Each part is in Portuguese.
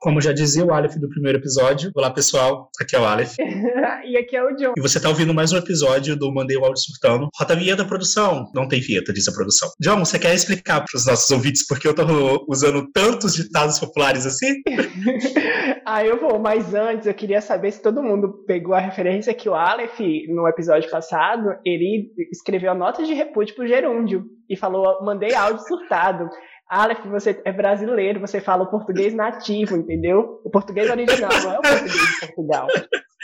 Como já dizia o Aleph do primeiro episódio. Olá, pessoal. Aqui é o Aleph. e aqui é o John. E você tá ouvindo mais um episódio do Mandei o Áudio Surtando. Rota vinheta da produção. Não tem vinheta, diz a produção. John, você quer explicar para os nossos ouvintes por que eu tô usando tantos ditados populares assim? ah, eu vou. Mas antes, eu queria saber se todo mundo pegou a referência que o Aleph, no episódio passado, ele escreveu a nota de repúdio pro gerúndio. E falou, mandei áudio surtado. Aleph, você é brasileiro, você fala o português nativo, entendeu? O português original, não é o português de Portugal.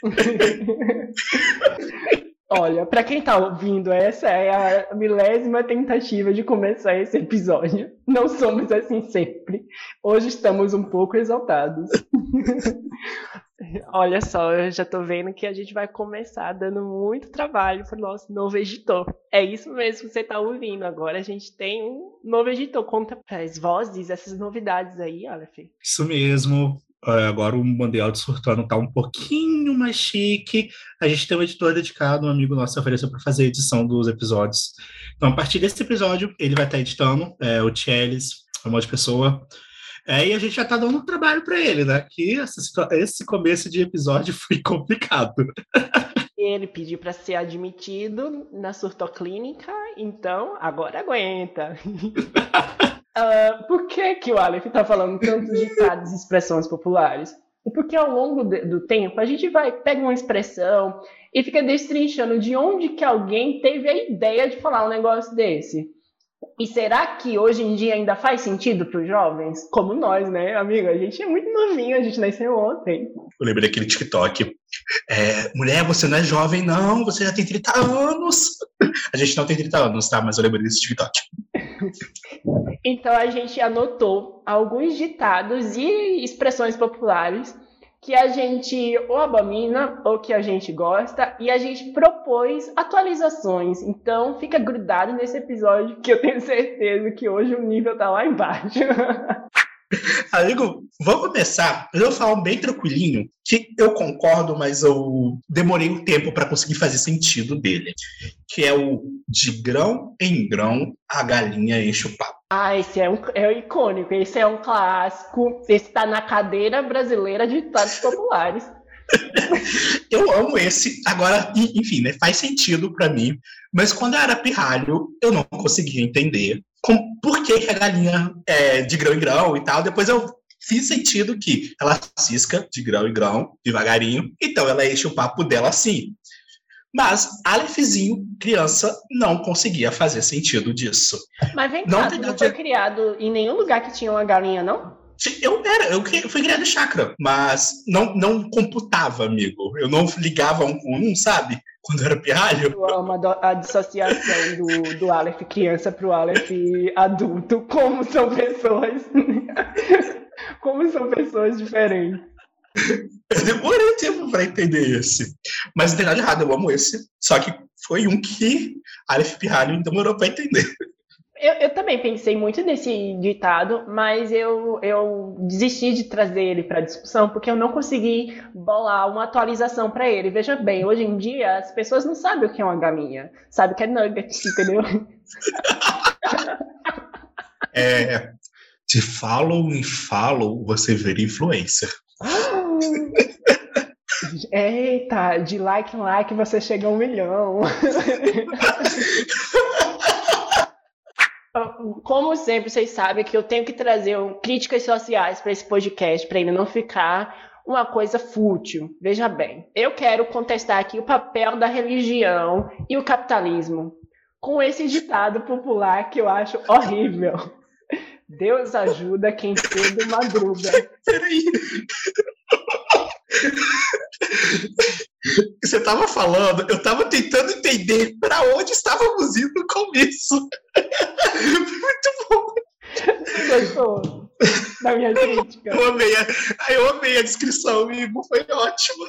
Olha, para quem tá ouvindo, essa é a milésima tentativa de começar esse episódio. Não somos assim sempre. Hoje estamos um pouco exaltados. Olha só, eu já tô vendo que a gente vai começar dando muito trabalho pro nosso novo editor. É isso mesmo que você tá ouvindo. Agora a gente tem um novo editor. Conta as vozes, essas novidades aí, Aleph. Isso mesmo. É, agora o Mundial de Surtano tá um pouquinho mais chique. A gente tem um editor dedicado, um amigo nosso ofereceu para fazer a edição dos episódios. Então, a partir desse episódio, ele vai estar tá editando, é, o Tchelis, famosa pessoa. É, e a gente já está dando um trabalho para ele, né? Que esse começo de episódio foi complicado. Ele pediu para ser admitido na surtoclínica, então agora aguenta. uh, por que, que o Aleph está falando tantos ditados e expressões populares? Porque ao longo de, do tempo a gente vai, pega uma expressão e fica destrinchando de onde que alguém teve a ideia de falar um negócio desse. E será que hoje em dia ainda faz sentido para os jovens? Como nós, né, amigo? A gente é muito novinho, a gente nasceu ontem. Eu lembrei daquele TikTok. É, mulher, você não é jovem, não, você já tem 30 anos. A gente não tem 30 anos, tá? Mas eu lembrei desse TikTok. então a gente anotou alguns ditados e expressões populares que a gente ou abomina ou que a gente gosta e a gente propôs atualizações. Então fica grudado nesse episódio que eu tenho certeza que hoje o nível tá lá embaixo. Amigo, vamos começar. Eu vou falar bem tranquilinho, que eu concordo, mas eu demorei um tempo para conseguir fazer sentido dele. Que é o de grão em grão a galinha enche o papo. Ah, esse é um é um icônico, esse é um clássico. Esse está na cadeira brasileira de ditados populares. eu amo esse. Agora, enfim, né, faz sentido para mim. Mas quando eu era pirralho, eu não conseguia entender com, por que, que a galinha é de grão em grão e tal. Depois eu fiz sentido que ela cisca de grão em grão, devagarinho, então ela enche o papo dela assim. Mas Alephzinho, criança, não conseguia fazer sentido disso. Mas vem cá, não, não foi criado em nenhum lugar que tinha uma galinha, não? Eu era, eu fui criado em chácara, mas não, não computava, amigo. Eu não ligava um com um, sabe? Quando era pirralho. Eu amo a, dissociação do, do Aleph criança pro Aleph adulto. Como são pessoas. Como são pessoas diferentes. Eu demorei tempo para entender esse. Mas não tem nada errado, eu amo esse. Só que foi um que Aleph Pirralho demorou para entender. Eu, eu, também pensei muito nesse ditado, mas eu, eu desisti de trazer ele para discussão porque eu não consegui bolar uma atualização para ele. Veja bem, hoje em dia as pessoas não sabem o que é uma galinha, sabem o que é nugget, entendeu? É, de follow em follow você vira influencer. Eita, de like em like você chega a um milhão. Como sempre, vocês sabem que eu tenho que trazer críticas sociais para esse podcast, para ele não ficar uma coisa fútil. Veja bem, eu quero contestar aqui o papel da religião e o capitalismo com esse ditado popular que eu acho horrível. Deus ajuda quem cedo madruga. Peraí. Você estava falando, eu estava tentando entender para onde estávamos indo no começo. Muito bom. Gostou da minha crítica? Eu amei, a, eu amei a descrição, amigo. Foi ótimo.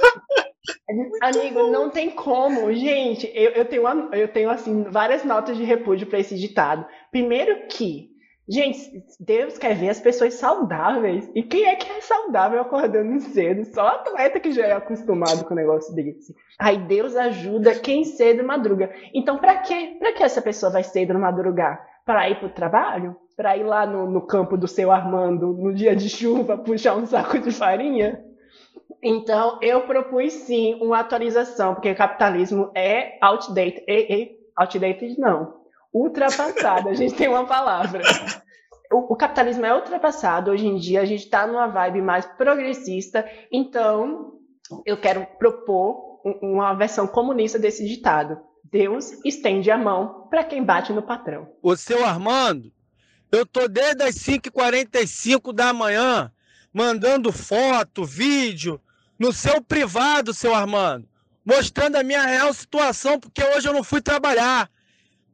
Amigo, não tem como. Gente, eu, eu, tenho, eu tenho assim, várias notas de repúdio para esse ditado. Primeiro que Gente, Deus quer ver as pessoas saudáveis. E quem é que é saudável acordando cedo? Só atleta que já é acostumado com o negócio desse. Aí Deus ajuda quem cedo madruga. Então, para quê? Para que essa pessoa vai cedo madrugar? Para ir para o trabalho? para ir lá no, no campo do seu Armando no dia de chuva puxar um saco de farinha? Então, eu propus sim uma atualização, porque capitalismo é outdated. E, e, outdated não. Ultrapassado, a gente tem uma palavra. O, o, capitalismo é ultrapassado. Hoje em dia, a gente está numa vibe mais progressista. Então, eu quero propor uma versão comunista desse ditado. Deus estende a mão para quem bate no patrão. O seu Armando, eu tô desde as 5h45 da manhã mandando foto, vídeo no seu privado, seu Armando, mostrando a minha real situação, porque hoje eu não fui trabalhar.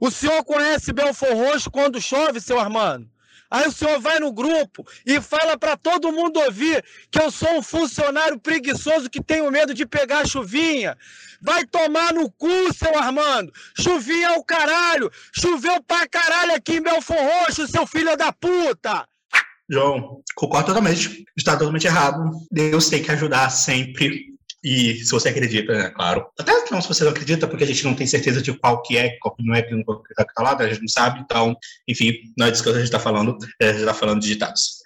O senhor conhece Belfor Roxo quando chove, seu Armando? Aí o senhor vai no grupo e fala para todo mundo ouvir que eu sou um funcionário preguiçoso que tenho medo de pegar chuvinha. Vai tomar no cu, seu Armando. Chuvinha é o caralho. Choveu pra caralho aqui em Belfor Roxo, seu filho da puta. João, concordo totalmente. Está totalmente errado. Deus tem que ajudar sempre. E se você acredita, é claro. Até não se você não acredita, porque a gente não tem certeza de qual que é, qual que não é, que não está tá lá, a gente não sabe. Então, enfim, não é disso que a gente está falando. A gente está falando de ditados.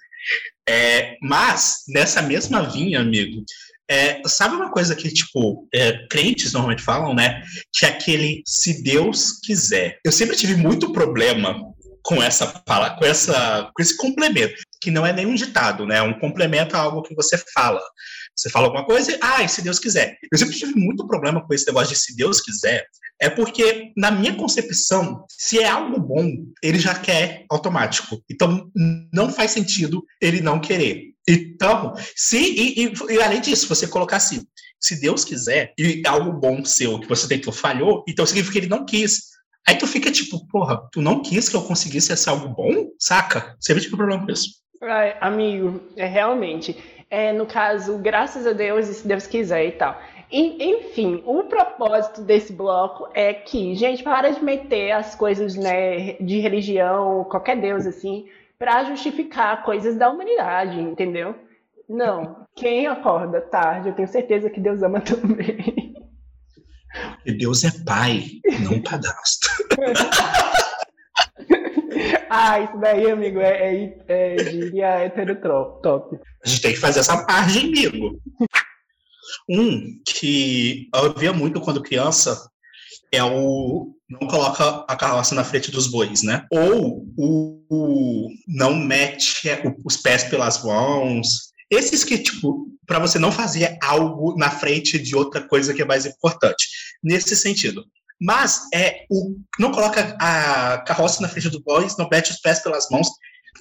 É, mas, nessa mesma vinha, amigo, é, sabe uma coisa que, tipo, é, crentes normalmente falam, né? Que é aquele se Deus quiser. Eu sempre tive muito problema com essa fala, com essa, com esse complemento, que não é nenhum ditado, né? É um complemento a algo que você fala. Você fala alguma coisa e, ah, se Deus quiser. Eu sempre tive muito problema com esse negócio de se Deus quiser, é porque, na minha concepção, se é algo bom, ele já quer automático. Então, não faz sentido ele não querer. Então, se, e, e, e além disso, você colocar assim, se Deus quiser, e é algo bom seu que você tentou falhou, então significa que ele não quis. Aí tu fica tipo, porra, tu não quis que eu conseguisse ser algo bom? Saca? Você vê tipo problema com isso. Ai, amigo, é realmente. É, no caso, graças a Deus, e se Deus quiser e tal. Enfim, o propósito desse bloco é que, gente, para de meter as coisas né, de religião, qualquer Deus assim, para justificar coisas da humanidade, entendeu? Não. Quem acorda tarde, eu tenho certeza que Deus ama também. Deus é pai, não padrasto. ah, isso daí, amigo, é, é, é gíria heterotop. A gente tem que fazer essa parte, amigo. Um que eu via muito quando criança é o não coloca a carroça na frente dos bois, né? Ou o, o não mete os pés pelas mãos. Esses que, tipo, para você não fazer algo na frente de outra coisa que é mais importante. Nesse sentido. Mas é o não coloca a carroça na frente dos bois, não mete os pés pelas mãos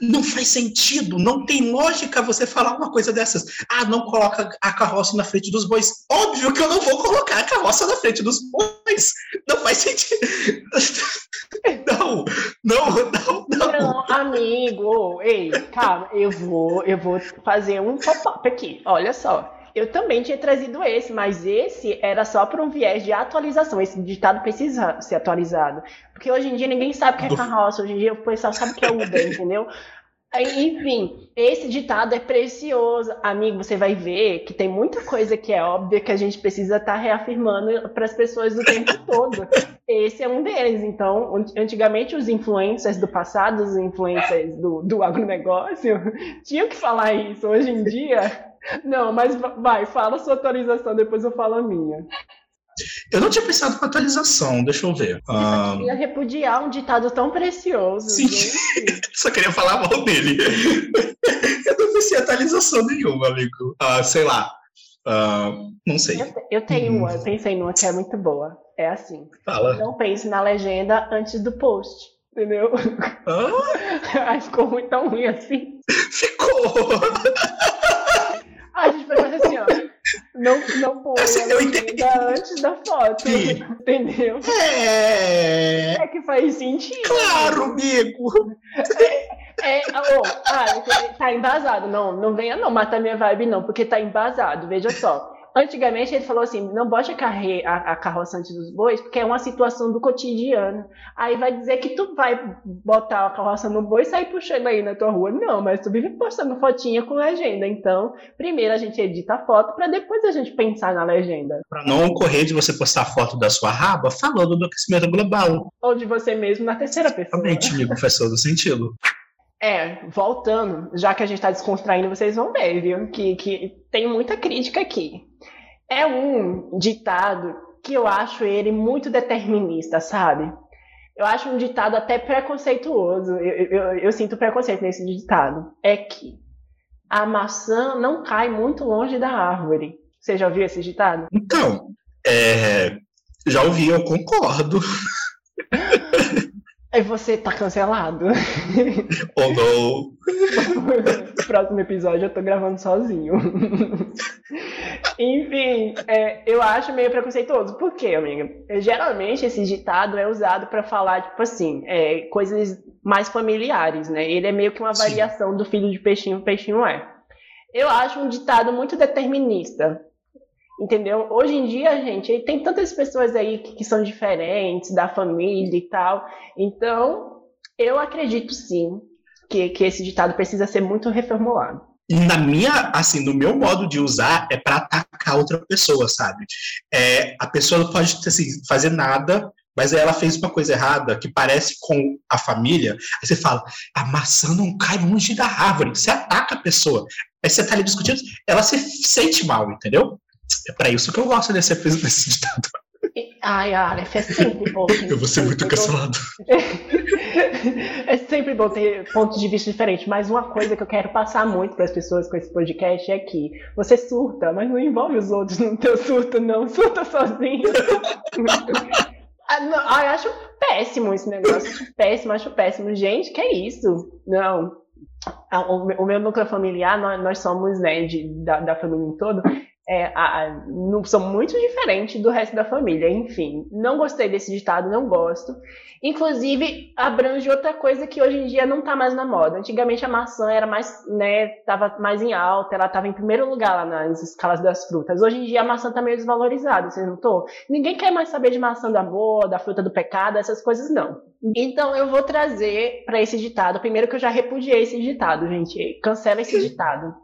não faz sentido, não tem lógica você falar uma coisa dessas. Ah, não coloca a carroça na frente dos bois. Óbvio que eu não vou colocar a carroça na frente dos bois. Não faz sentido. Não, não, não, não. Não, amigo, ei, calma, eu vou, eu vou fazer um pop-up aqui. Olha só. Eu também tinha trazido esse, mas esse era só para um viés de atualização. Esse ditado precisa ser atualizado. Porque hoje em dia ninguém sabe o que é carroça, hoje em dia o pessoal sabe o que é Uber, entendeu? Enfim, esse ditado é precioso. Amigo, você vai ver que tem muita coisa que é óbvia que a gente precisa estar tá reafirmando para as pessoas o tempo todo. Esse é um deles. Então, antigamente, os influencers do passado, os influencers do, do agronegócio, tinham que falar isso. Hoje em dia, não, mas vai, fala sua atualização, depois eu falo a minha. Eu não tinha pensado com atualização, deixa eu ver. Eu um... queria repudiar um ditado tão precioso. Sim, só queria falar mal dele. eu não pensei em atualização nenhuma, amigo. Uh, sei lá. Uh, não sei. Eu, eu tenho hum. uma, eu pensei numa que é muito boa. É assim. Fala. Não pense na legenda antes do post. Entendeu? Ah? Aí ficou muito tão ruim assim. Ficou! A gente vai fazer assim, ó. Não, não põe assim, eu entendi. antes da foto. Sim. Entendeu? É. É que faz sentido. Claro, amigo. É, é, oh, ah, tá embasado. Não, não venha não matar minha vibe, não, porque tá embasado. Veja só. Antigamente ele falou assim: não bote a, carre, a, a, carroça antes dos bois, porque é uma situação do cotidiano. Aí vai dizer que tu vai botar a carroça no boi e sair puxando aí na tua rua. Não, mas tu vive postando fotinha com legenda. Então, primeiro a gente edita a foto para depois a gente pensar na legenda. Para não ocorrer de você postar foto da sua raba falando do aquecimento global. Ou de você mesmo na terceira pessoa. Realmente, amigo, faz todo sentido. É, voltando, já que a gente está descontraindo, vocês vão ver, viu? Que, que tem muita crítica aqui. É um ditado que eu acho ele muito determinista, sabe? Eu acho um ditado até preconceituoso. Eu, eu, eu, sinto preconceito nesse ditado. É que a maçã não cai muito longe da árvore. Você já ouviu esse ditado? Então, é, já ouvi, eu concordo. Aí você tá cancelado. Ou não. Próximo episódio eu tô gravando sozinho. Enfim, é, eu acho meio preconceituoso. Por quê, amiga? Geralmente esse ditado é usado para falar, tipo assim, é, coisas mais familiares, né? Ele é meio que uma variação Sim. do filho de peixinho, peixinho é. Eu acho um ditado muito determinista. Entendeu? Hoje em dia, gente, tem tantas pessoas aí que, que são diferentes da família e tal. Então, eu acredito sim que, que esse ditado precisa ser muito reformulado. Na minha, assim, no meu modo de usar é para atacar outra pessoa, sabe? É, a pessoa não pode assim, fazer nada, mas ela fez uma coisa errada que parece com a família. Aí você fala, a maçã não cai longe da árvore. Você ataca a pessoa. Aí você tá ali discutindo, ela se sente mal, entendeu? É para isso que eu gosto desse, desse ditado. Ai, Aleph, é sempre bom. eu vou ser muito cancelado. é sempre bom ter pontos de vista diferentes, mas uma coisa que eu quero passar muito para as pessoas com esse podcast é que você surta, mas não envolve os outros no teu surto, não. Surta sozinho. ah, não, eu acho péssimo esse negócio. Acho péssimo, acho péssimo. Gente, que é isso? Não. Ah, o meu núcleo familiar, nós, somos, né, de, da, da família toda, é, a, não, são muito diferentes do resto da família. Enfim, não gostei desse ditado, não gosto. Inclusive, abrange outra coisa que hoje em dia não está mais na moda. Antigamente a maçã era mais, né, tava mais em alta, ela estava em primeiro lugar lá nas escalas das frutas. Hoje em dia a maçã está meio desvalorizada, você notou? Ninguém quer mais saber de maçã da boa, da fruta do pecado, essas coisas não. Então eu vou trazer para esse ditado, primeiro que eu já repudiei esse ditado, gente. Cancela esse ditado.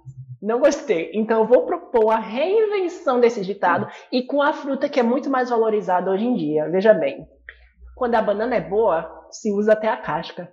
Não gostei. Então eu vou propor a reinvenção desse ditado e com a fruta que é muito mais valorizada hoje em dia. Veja bem, quando a banana é boa, se usa até a casca.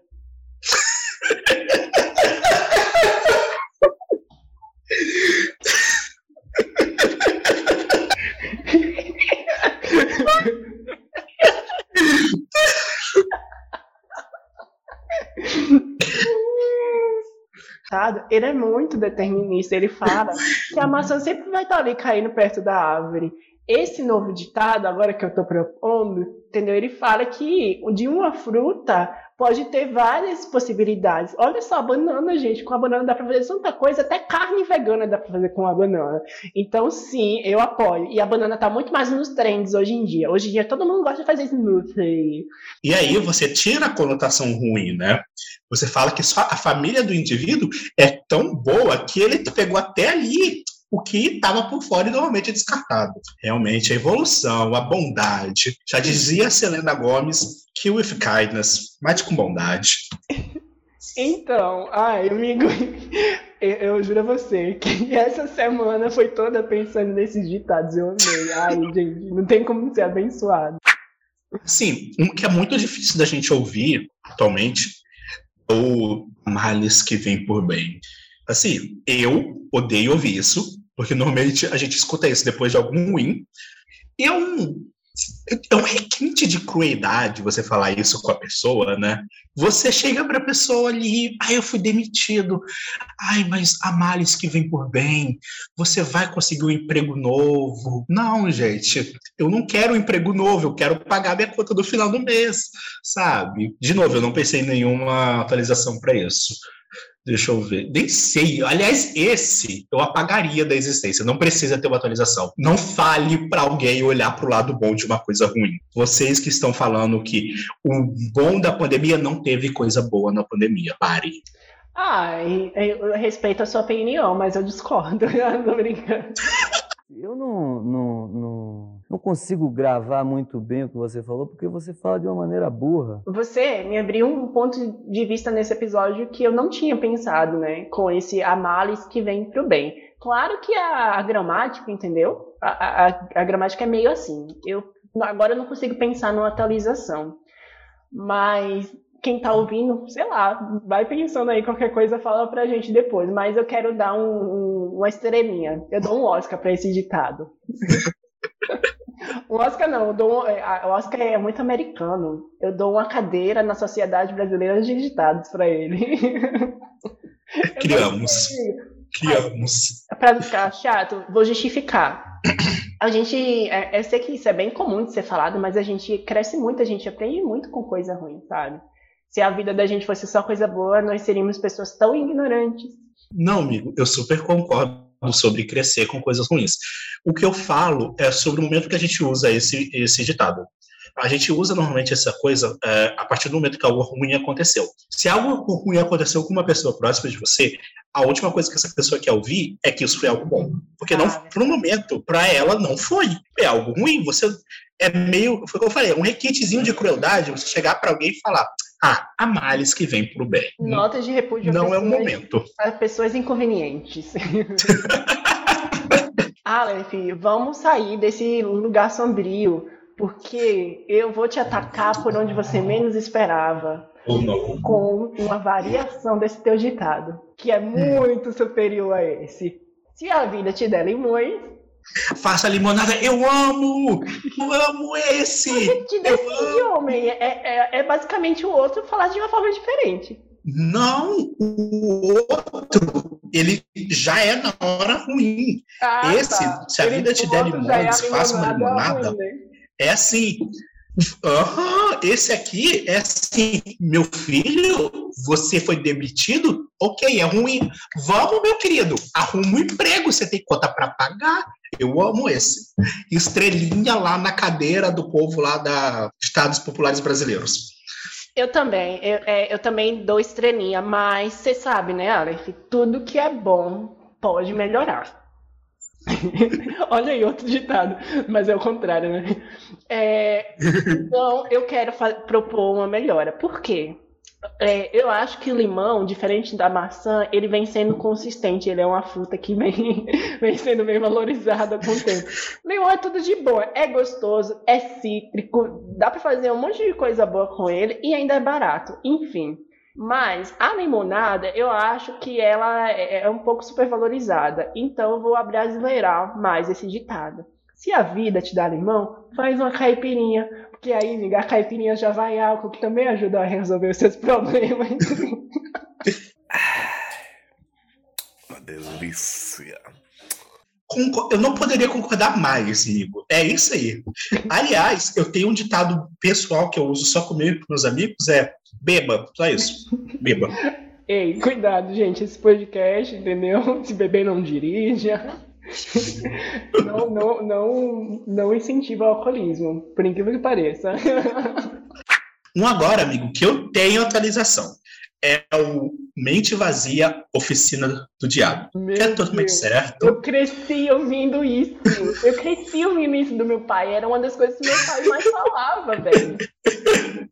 Ele é muito determinista. Ele fala que a maçã sempre vai estar ali caindo perto da árvore. Esse novo ditado, agora que eu estou propondo, entendeu? Ele fala que de uma fruta pode ter várias possibilidades. Olha só, a banana, gente, com a banana dá para fazer tanta coisa, até carne vegana dá para fazer com a banana. Então, sim, eu apoio. E a banana está muito mais nos trends hoje em dia. Hoje em dia todo mundo gosta de fazer smoothie. E aí você tira a conotação ruim, né? Você fala que só a família do indivíduo é tão boa que ele pegou até ali o que estava por fora e normalmente é descartado. Realmente, a evolução, a bondade. Já dizia Selena Gomes, kill with kindness, mate com bondade. Então, ai, amigo, eu, eu, juro a você que essa semana foi toda pensando nesses ditados. Eu amei. Ai, gente, não tem como ser abençoado. Sim, um que é muito difícil da gente ouvir atualmente, ou males que vêm por bem. Assim, eu odeio ouvir isso, porque normalmente a gente escuta isso depois de algum win. E é um, é um requinte de crueldade você falar isso com a pessoa, né? Você chega para a pessoa ali, ai, eu fui demitido, ai, mas há males que vem por bem, você vai conseguir um emprego novo. Não, gente, eu não quero um emprego novo, eu quero pagar minha conta do final do mês, sabe? De novo, eu não pensei em nenhuma atualização para isso. Deixa eu ver. Nem sei. Aliás, esse eu apagaria da existência. Não precisa ter uma atualização. Não fale para alguém olhar para o lado bom de uma coisa ruim. Vocês que estão falando que o bom da pandemia não teve coisa boa na pandemia. Pare. Ah, eu respeito a sua opinião, mas eu discordo. Eu tô brincando. Eu não, não, não, não, consigo gravar muito bem o que você falou, porque você fala de uma maneira burra. Você me abriu um ponto de vista nesse episódio que eu não tinha pensado, né? Com esse amales que vem pro bem. Claro que a, a gramática, entendeu? A, a, a, gramática é meio assim. Eu agora eu não consigo pensar numa atualização. Mas quem tá ouvindo, sei lá, vai pensando aí qualquer coisa, fala pra gente depois. Mas eu quero dar um, um, uma estrelinha. Eu dou um Oscar pra esse ditado. um Oscar não, eu dou um, é, o Oscar é muito americano. Eu dou uma cadeira na Sociedade Brasileira de Ditados pra ele. Criamos. Criamos. Pra ficar chato, vou justificar. A gente, é, eu sei que isso é bem comum de ser falado, mas a gente cresce muito, a gente aprende muito com coisa ruim, sabe? Se a vida da gente fosse só coisa boa, nós seríamos pessoas tão ignorantes. Não, amigo, eu super concordo sobre crescer com coisas ruins. O que eu falo é sobre o momento que a gente usa esse, esse ditado. A gente usa normalmente essa coisa é, a partir do momento que algo ruim aconteceu. Se algo ruim aconteceu com uma pessoa próxima de você, a última coisa que essa pessoa quer ouvir é que isso foi algo bom. Porque não, por um momento, para ela, não foi. É algo ruim. Você é meio, foi o que eu falei, é um requintezinho de crueldade você chegar para alguém e falar: ah, há males que vêm pro bem. Notas de repúdio Não é o momento. A pessoas inconvenientes. Aleph, vamos sair desse lugar sombrio, porque eu vou te atacar por onde você menos esperava. Não. Com uma variação desse teu ditado, que é muito superior a esse. Se a vida te der limões, Faça limonada, eu amo! Eu amo esse! Te decide, homem. É, é, é basicamente o outro falar de uma forma diferente. Não, o outro, ele já é na hora ruim. Ah, Esse, tá. se a ele vida te der limões, é faça uma limonada. Ruim, né? É assim. Uhum, esse aqui é assim, meu filho, você foi demitido? Ok, é ruim. Vamos, meu querido, arruma um emprego, você tem conta para pagar. Eu amo esse. Estrelinha lá na cadeira do povo lá da Estados Populares Brasileiros. Eu também, eu, é, eu também dou estrelinha, mas você sabe, né, Aleph? Tudo que é bom pode melhorar. Olha aí, outro ditado, mas é o contrário, né? É, então, eu quero propor uma melhora. Por quê? É, eu acho que o limão, diferente da maçã, ele vem sendo consistente. Ele é uma fruta que vem, vem sendo bem valorizada com o tempo. Limão é tudo de bom, é gostoso, é cítrico, dá para fazer um monte de coisa boa com ele e ainda é barato. Enfim. Mas a limonada, eu acho que ela é, é um pouco supervalorizada. Então eu vou abrasileirar mais esse ditado. Se a vida te dá limão, faz uma caipirinha. Porque aí, a caipirinha já vai álcool, que também ajuda a resolver os seus problemas. Uma delícia. Eu não poderia concordar mais, Igor. É isso aí. Aliás, eu tenho um ditado pessoal que eu uso só comigo com meus amigos, é beba, só isso. Beba. Ei, cuidado, gente, esse podcast, entendeu? Se beber não dirija. não, não, não, não incentiva o alcoolismo, por incrível que pareça. Um agora, amigo, que eu tenho atualização. É o Mente Vazia Oficina do Diabo. Meu que é totalmente Deus. certo. Eu cresci ouvindo isso. Eu cresci ouvindo isso do meu pai. Era uma das coisas que meu pai mais falava, velho.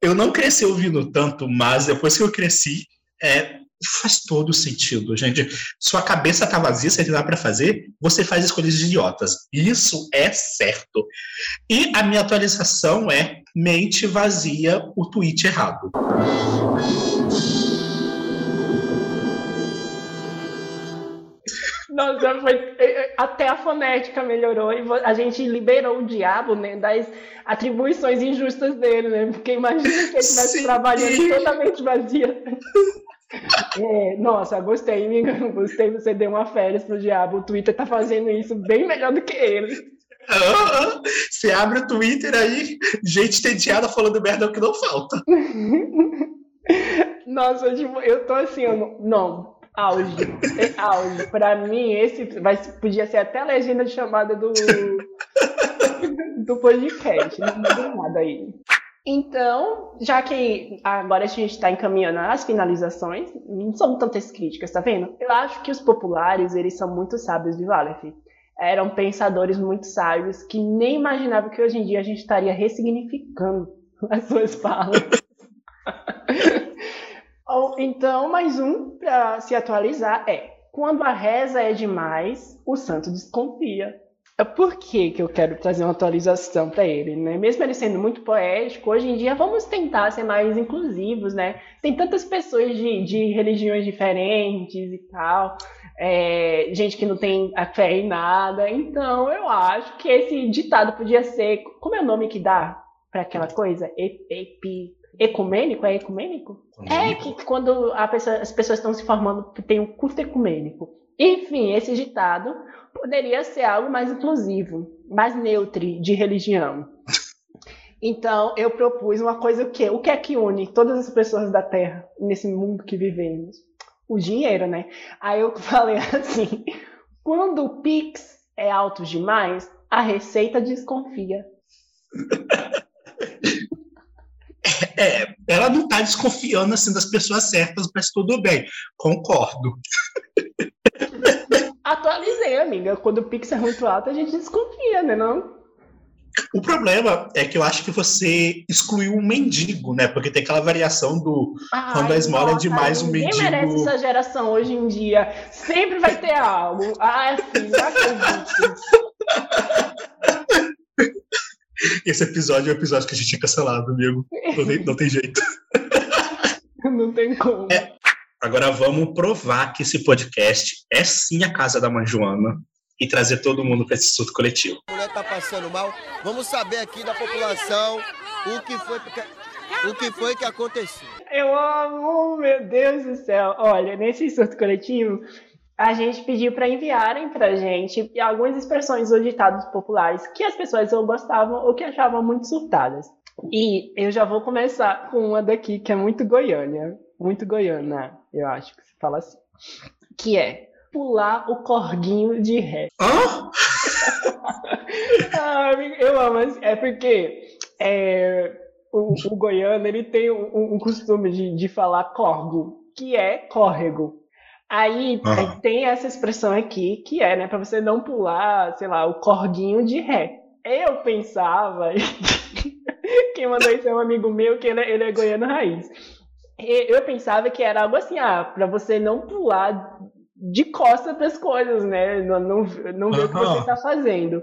Eu não cresci ouvindo tanto, mas depois que eu cresci, é, faz todo sentido, gente. Sua cabeça tá vazia, você tem nada para fazer, você faz escolhas idiotas. Isso é certo. E a minha atualização é mente vazia, o tweet errado. Nossa, foi, é, é, até a fonética melhorou e a gente liberou o diabo né, das atribuições injustas dele, né? Porque imagina que ele estivesse trabalhando totalmente vazia. É, nossa, gostei, amiga. Gostei, você deu uma férias pro diabo. O Twitter tá fazendo isso bem melhor do que ele. Ah, você abre o Twitter aí, gente tediada falando merda é o que não falta. Nossa, tipo, eu tô assim, eu não, auge, é auge. Pra mim, esse vai, podia ser até a legenda de chamada do, do podcast. Não mudou nada aí. Então, já que agora a gente está encaminhando as finalizações, não são tantas críticas, tá vendo? Eu acho que os populares, eles são muito sábios de Aleph. Eram pensadores muito sábios que nem imaginavam que hoje em dia a gente estaria ressignificando as suas falas. então, mais um para se atualizar é: quando a reza é demais, o santo desconfia. Por que, que eu quero trazer uma atualização para ele, né? Mesmo ele sendo muito poético, hoje em dia vamos tentar ser mais inclusivos, né? Tem tantas pessoas de, de religiões diferentes e tal, é, gente que não tem a fé em nada. Então eu acho que esse ditado podia ser. Como é o nome que dá para aquela coisa? Epi, ecumênico? É ecumênico? É que quando pessoa, as pessoas estão se formando, tem um curso ecumênico. Enfim, esse ditado poderia ser algo mais inclusivo, mais neutro de religião. Então, eu propus uma coisa o quê? O que é que une todas as pessoas da Terra nesse mundo que vivemos? O dinheiro, né? Aí eu falei assim: quando o Pix é alto demais, a Receita desconfia. É, ela não está desconfiando assim das pessoas certas, mas tudo bem, concordo. Atualizei, amiga. Quando o Pix é muito alto, a gente desconfia, né? Não? O problema é que eu acho que você excluiu um mendigo, né? Porque tem aquela variação do Ai, quando a esmola é demais, o mendigo. Ninguém merece essa geração hoje em dia. Sempre vai ter algo. Ah, sim, não acredito. Esse episódio é o episódio que a gente tinha cancelado, amigo. Não tem, não tem jeito. Não tem como. É, agora vamos provar que esse podcast é sim a casa da mãe Joana e trazer todo mundo para esse surto coletivo. A mulher tá passando mal. Vamos saber aqui da população o que foi o que foi que aconteceu. Eu amo, meu Deus do céu. Olha, nesse surto coletivo, a gente pediu para enviarem para gente algumas expressões ou ditados populares que as pessoas ou gostavam ou que achavam muito surtadas. E eu já vou começar com uma daqui que é muito goiânia, muito goiana, eu acho que se fala assim, que é pular o corguinho de ré. Hã? ah, eu amo, é porque é, o, o, goiano ele tem um, um costume de, de falar corgo, que é córrego. Aí uhum. tem essa expressão aqui, que é, né, para você não pular, sei lá, o corguinho de ré. Eu pensava, quem mandou isso é um amigo meu, que ele, é, ele é goiano raiz. Eu pensava que era algo assim, ah, para você não pular de costa para as coisas, né? Não, não, não ver uhum. o que você está fazendo.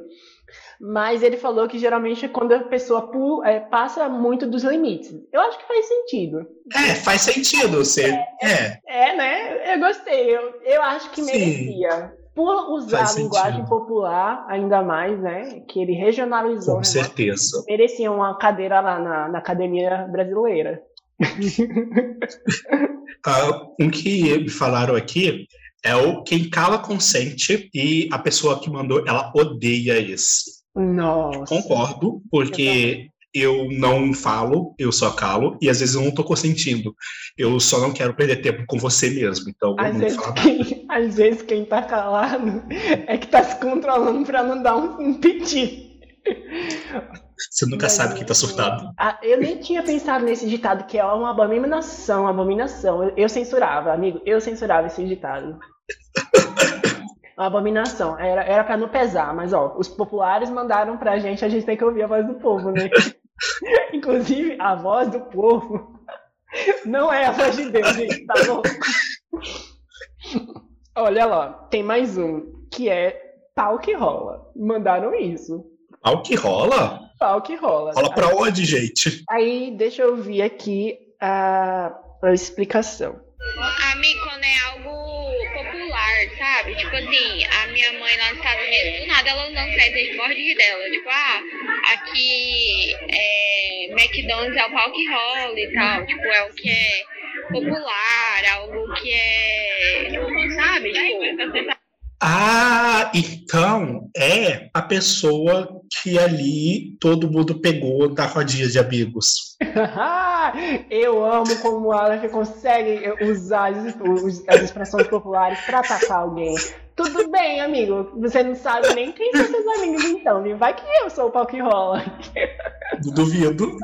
Mas ele falou que geralmente é quando a pessoa pula, é, passa muito dos limites. Eu acho que faz sentido. É, faz sentido. Você, é, é. é né? Eu gostei. Eu, eu acho que merecia. Por usar a linguagem sentido. popular, ainda mais, né? Que ele regionalizou. Com né? certeza. Merecia uma cadeira lá na, na academia brasileira. uh, um que me falaram aqui é o quem cala consente e a pessoa que mandou, ela odeia esse. Nossa. Concordo, porque eu não falo, eu só calo, e às vezes eu não tô consentindo. Eu só não quero perder tempo com você mesmo, então às vezes, quem, às vezes quem tá calado é que tá se controlando para não dar um, um piti. Você nunca Mas, sabe quem tá surtado. Eu nem tinha pensado nesse ditado, que é uma abominação, uma abominação. Eu, eu censurava, amigo, eu censurava esse ditado. Uma abominação. Era, era pra não pesar, mas ó, os populares mandaram pra gente, a gente tem que ouvir a voz do povo, né? Inclusive, a voz do povo não é a voz de Deus, gente, tá bom? Olha lá, tem mais um, que é pau que rola. Mandaram isso. Pau que rola? Pau que rola. Rola pra aí, onde, gente? Aí, deixa eu ver aqui a, a explicação. Amigo, quando é algo popular, sabe? Tipo assim, a minha mãe lá nos Estados Unidos, do nada ela não quer dizer de dela. Tipo, ah, aqui é, McDonald's é o pau que rola e tal. Tipo, é o que é popular, algo que é. Sabe? Tipo. Ah, então é a pessoa que ali todo mundo pegou da rodinha de amigos. Eu amo como o Aleph consegue usar as, as expressões populares para atacar alguém. Tudo bem, amigo. Você não sabe nem quem são seus amigos, então. Vai que eu sou o pau que rola. Duvido.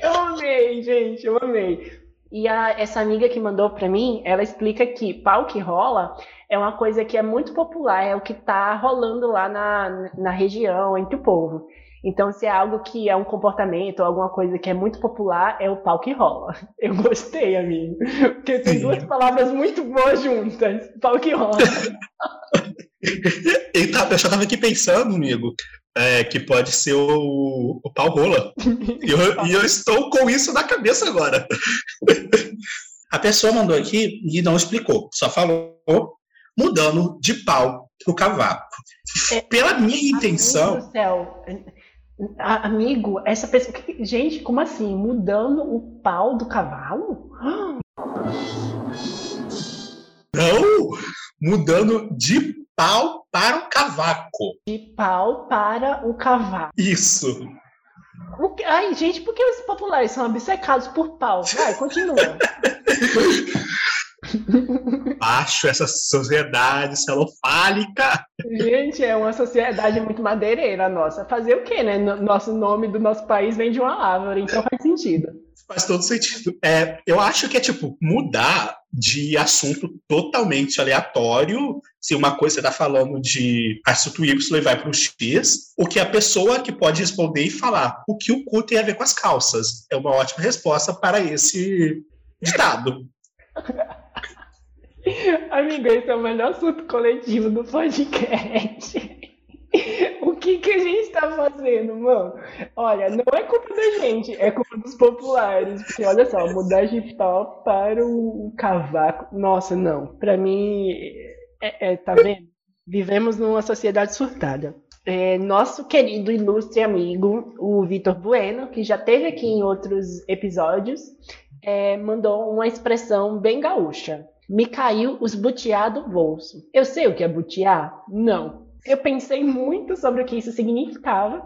Eu amei, gente. Eu amei. E a, essa amiga que mandou para mim, ela explica que pau que rola é uma coisa que é muito popular, é o que está rolando lá na, na região, entre o povo. Então, se é algo que é um comportamento ou alguma coisa que é muito popular, é o pau que rola. Eu gostei, amigo. Porque tem duas palavras muito boas juntas. Pau que rola. Eu, tava, eu já tava aqui pensando, amigo, é, que pode ser o, o pau rola. E eu, e eu estou com isso na cabeça agora. A pessoa mandou aqui e não explicou, só falou mudando de pau pro cavaco. É, Pela minha intenção, do céu. Amigo, essa pessoa. Gente, como assim? Mudando o pau do cavalo? não, mudando de pau para o cavaco. De pau para o cavalo. Isso. O que- Ai, gente, por que os populares são obcecados por pau? Vai, continua. Acho essa sociedade celofálica. Gente, é uma sociedade muito madeireira nossa. Fazer o quê, né? No- Nosso nome do nosso país vem de uma árvore, então faz sentido. Faz todo sentido. É, eu acho que é tipo mudar de assunto totalmente aleatório. Se uma coisa você está falando de assunto Y e vai para o X, o que a pessoa que pode responder e falar o que o cu tem a ver com as calças. É uma ótima resposta para esse ditado. Amigo, esse é o melhor assunto coletivo do podcast. O que que a gente tá fazendo, mano? Olha, não é culpa da gente, é culpa dos populares. Porque olha só, mudar de pau para o cavaco. Nossa, não. Pra mim, é, é, tá vendo? Vivemos numa sociedade surtada. É, nosso querido ilustre amigo, o Vitor Bueno, que já teve aqui em outros episódios, é, mandou uma expressão bem gaúcha. Me caiu os butiá do bolso. Eu sei o que é butiá? Não. Eu pensei muito sobre o que isso significava,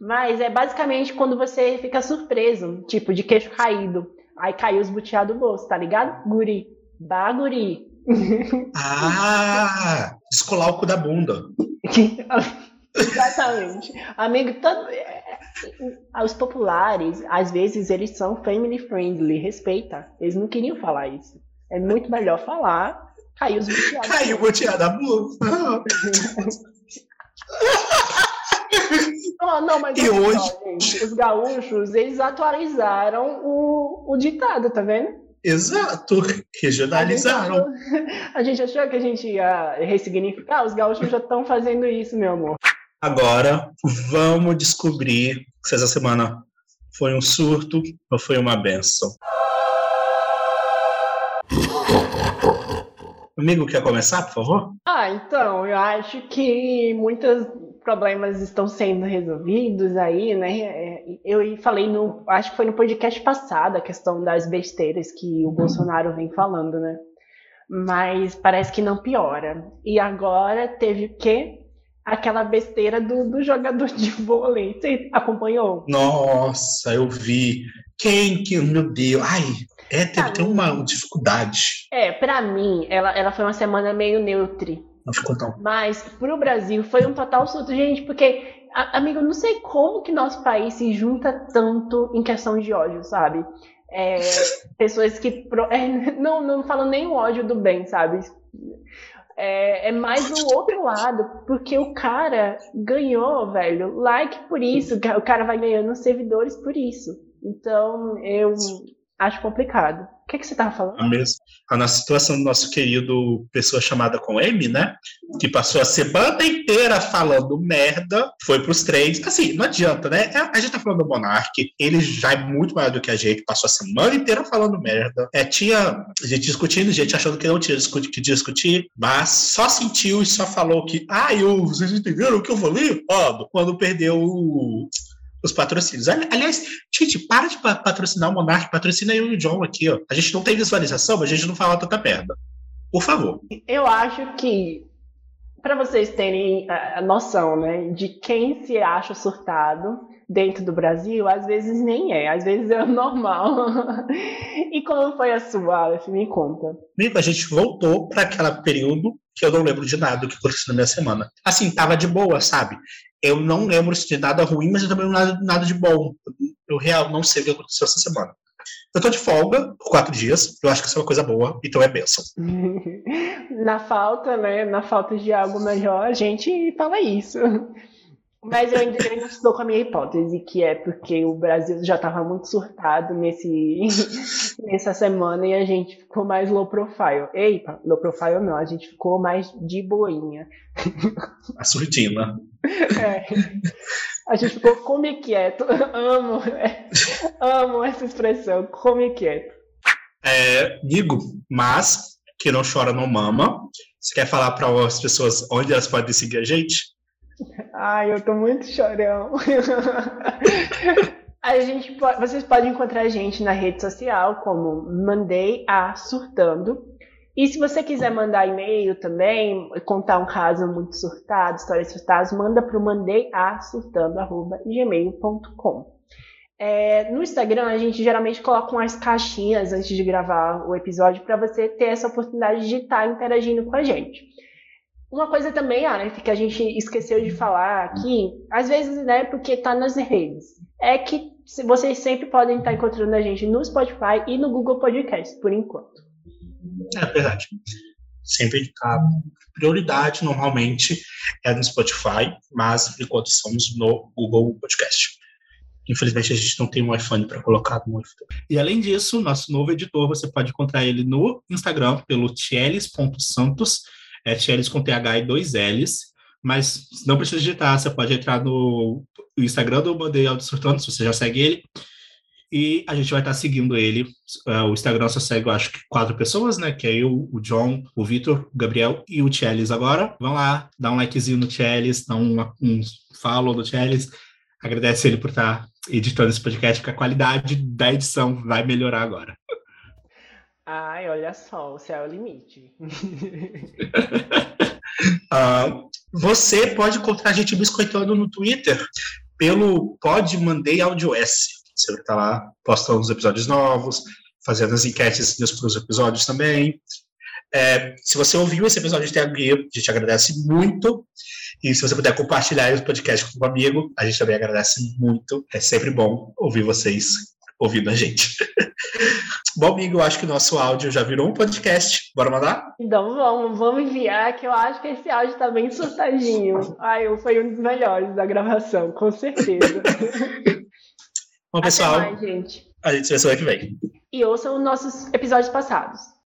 mas é basicamente quando você fica surpreso, tipo de queixo caído. Aí caiu os butiá do bolso, tá ligado? Guri. Baguri. Ah, descolar o cu da bunda. Exatamente. Amigo, todo... é, os populares, às vezes, eles são family friendly, respeita. Eles não queriam falar isso. É muito melhor falar, caiu os butiá do Caiu o boteado da bunda. Não, não, mas E hoje- só, gente, os gaúchos, eles atualizaram o, o ditado, tá vendo? Exato. Regionalizaram. a gente achou que a gente ia ressignificar, os gaúchos já estão fazendo isso, meu amor. Agora, vamos descobrir se essa semana foi um surto ou foi uma benção. Amigo, quer começar, por favor? Ah, então, eu acho que muitos problemas estão sendo resolvidos aí, né? É, Eu falei no, acho que foi no podcast passado, a questão das besteiras que o Bolsonaro vem falando, né? Mas parece que não piora. E agora teve o quê? Aquela besteira do, do jogador de vôlei. Você acompanhou? Nossa, eu vi. Quem que. Meu Deus. Ai, é, teve, tem uma dificuldade. É, pra mim, ela, ela foi uma semana meio neutre. Não ficou tão. Mas pro Brasil foi um total surto, gente, porque, a- amigo, eu não sei como que nosso país se junta tanto em questão de ódio, sabe? É, pessoas que. pro- é, não, não falam nem o ódio do bem, sabe? É, é mais o outro lado, porque o cara ganhou, velho, like por isso, o cara vai ganhando seguidores por isso. Então, eu acho complicado. O que, que você tava falando? A, mesma, a nossa situação do nosso querido pessoa chamada com M, né? Que passou a semana inteira falando merda, foi pros três. Assim, não adianta, né? É, A gente tá falando do Monark, ele já é muito maior do que a gente, passou a semana inteira falando merda. É, tinha gente discutindo, gente achando que não tinha discutir, que discutir, mas só sentiu e só falou que, ah, eu, vocês entenderam o que eu falei? Ó, quando perdeu o os patrocínios. Ali- Aliás, gente, para de pa- patrocinar o Monark, patrocina eu e o John aqui, ó. A gente não tem visualização, mas a gente não fala tanta merda. Por favor. Eu acho que, para vocês terem a noção, né, de quem se acha surtado dentro do Brasil, às vezes nem é, às vezes é o normal. e como foi a sua, Aleph? Me conta. Amigo, a gente voltou para aquele período que eu não lembro de nada do que aconteceu na minha semana. Assim, tava de boa, sabe? Eu não lembro de nada ruim, mas eu também não nada, nada de bom. Eu real não sei o que aconteceu essa semana. Eu tô de folga por quatro dias, eu acho que isso é uma coisa boa, então é bênção. Na falta, né, na falta de algo melhor, a gente fala isso. Mas eu ainda, ainda estou com a minha hipótese, que é porque o Brasil já estava muito surtado nesse, nessa semana e a gente ficou mais low profile. Eita, low profile não, a gente ficou mais de boinha. A surdina. É. A gente ficou come quieto. Amo, amo essa expressão, come quieto. É, digo, mas que não chora não mama. Você quer falar para as pessoas onde elas podem seguir a gente? Ai, eu tô muito chorão. a gente vocês podem encontrar a gente na rede social como Mandei a Surtando. E se você quiser mandar e-mail também, contar um caso muito surtado, histórias surtadas, manda para o mandeiasurtando.gmail.com. É, no Instagram, a gente geralmente coloca umas caixinhas antes de gravar o episódio para você ter essa oportunidade de estar tá interagindo com a gente. Uma coisa também, Aleph, que a gente esqueceu de falar aqui, às vezes, né, porque está nas redes, é que vocês sempre podem estar encontrando a gente no Spotify e no Google Podcast, por enquanto. É verdade. Sempre a prioridade, normalmente, é no Spotify, mas, enquanto, estamos no Google Podcast. Infelizmente, a gente não tem um iPhone para colocar no editor. E além disso, nosso novo editor, você pode encontrar ele no Instagram pelo tieles.santos é Tchelis com TH e dois L's, mas não precisa digitar, você pode entrar no Instagram do Bandeira Surtando, se você já segue ele, e a gente vai estar seguindo ele. Uh, o Instagram só segue, eu acho que quatro pessoas, né? Que é eu, o John, o Vitor, o Gabriel e o Chelis agora. Vão lá, dá um likezinho no Chelis, dá um, um follow no Chelis. Agradece ele por estar editando esse podcast, porque a qualidade da edição vai melhorar agora. Ai, olha só, o céu é o limite. uh, você pode encontrar a gente biscoitando no Twitter pelo Pod Mandei Audio S. Você vai estar lá postando os episódios novos, fazendo as enquetes para os episódios também. É, se você ouviu esse episódio até aqui, a gente agradece muito. E se você puder compartilhar esse podcast com um amigo, a gente também agradece muito. É sempre bom ouvir vocês ouvindo a gente. Bom, amigo, eu acho que o nosso áudio já virou um podcast. Bora mandar? Então vamos, vamos enviar, que eu acho que esse áudio tá bem surtadinho. Ai, foi um dos melhores da gravação, com certeza. Bom, pessoal, mais, gente. a gente se vê semana que vem. E ouçam os nossos episódios passados.